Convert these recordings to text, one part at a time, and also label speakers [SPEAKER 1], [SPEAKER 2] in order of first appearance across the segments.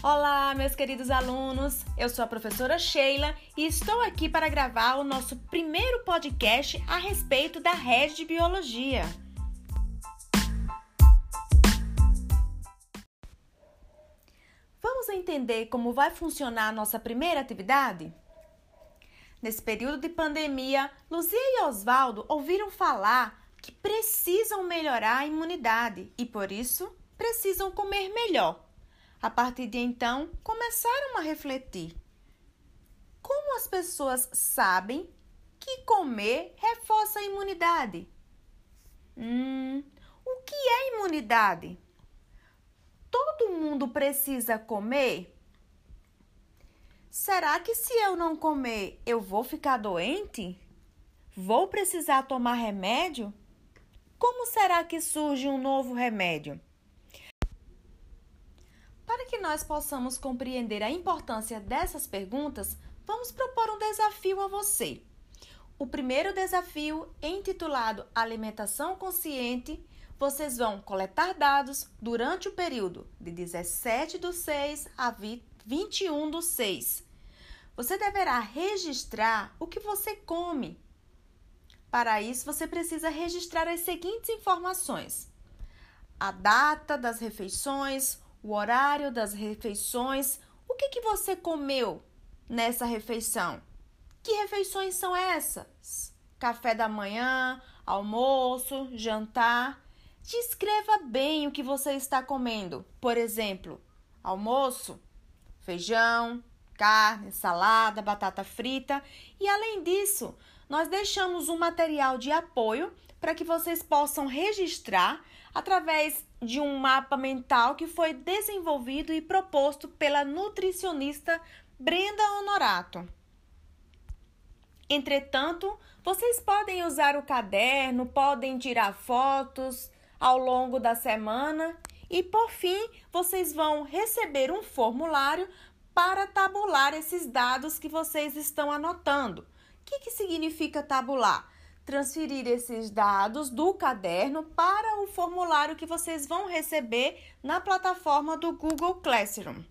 [SPEAKER 1] Olá, meus queridos alunos. Eu sou a professora Sheila e estou aqui para gravar o nosso primeiro podcast a respeito da rede de biologia. Vamos entender como vai funcionar a nossa primeira atividade? Nesse período de pandemia, Luzia e Oswaldo ouviram falar que precisam melhorar a imunidade e, por isso, precisam comer melhor. A partir de então, começaram a refletir. Como as pessoas sabem que comer reforça a imunidade? Hum, o que é imunidade? Todo mundo precisa comer? Será que se eu não comer, eu vou ficar doente? Vou precisar tomar remédio? Como será que surge um novo remédio? Nós possamos compreender a importância dessas perguntas, vamos propor um desafio a você. O primeiro desafio, intitulado Alimentação Consciente, vocês vão coletar dados durante o período de 17 do 6 a 21 do 6. Você deverá registrar o que você come. Para isso, você precisa registrar as seguintes informações: a data das refeições, o horário das refeições. O que, que você comeu nessa refeição? Que refeições são essas? Café da manhã, almoço, jantar. Descreva bem o que você está comendo. Por exemplo, almoço, feijão, carne, salada, batata frita. E além disso, nós deixamos um material de apoio para que vocês possam registrar através de um mapa mental que foi desenvolvido e proposto pela nutricionista Brenda Honorato. Entretanto, vocês podem usar o caderno, podem tirar fotos ao longo da semana e, por fim, vocês vão receber um formulário para tabular esses dados que vocês estão anotando. O que, que significa tabular? transferir esses dados do caderno para o formulário que vocês vão receber na plataforma do Google Classroom.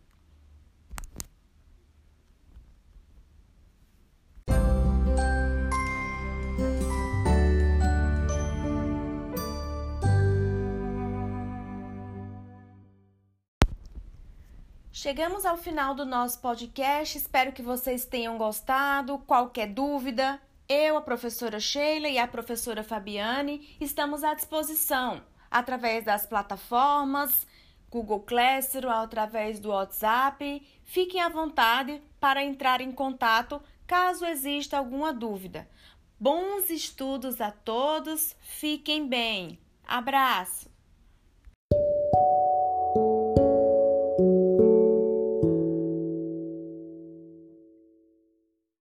[SPEAKER 1] Chegamos ao final do nosso podcast. Espero que vocês tenham gostado. Qualquer dúvida, eu, a professora Sheila e a professora Fabiane estamos à disposição através das plataformas Google Classroom, através do WhatsApp. Fiquem à vontade para entrar em contato caso exista alguma dúvida. Bons estudos a todos, fiquem bem. Abraço!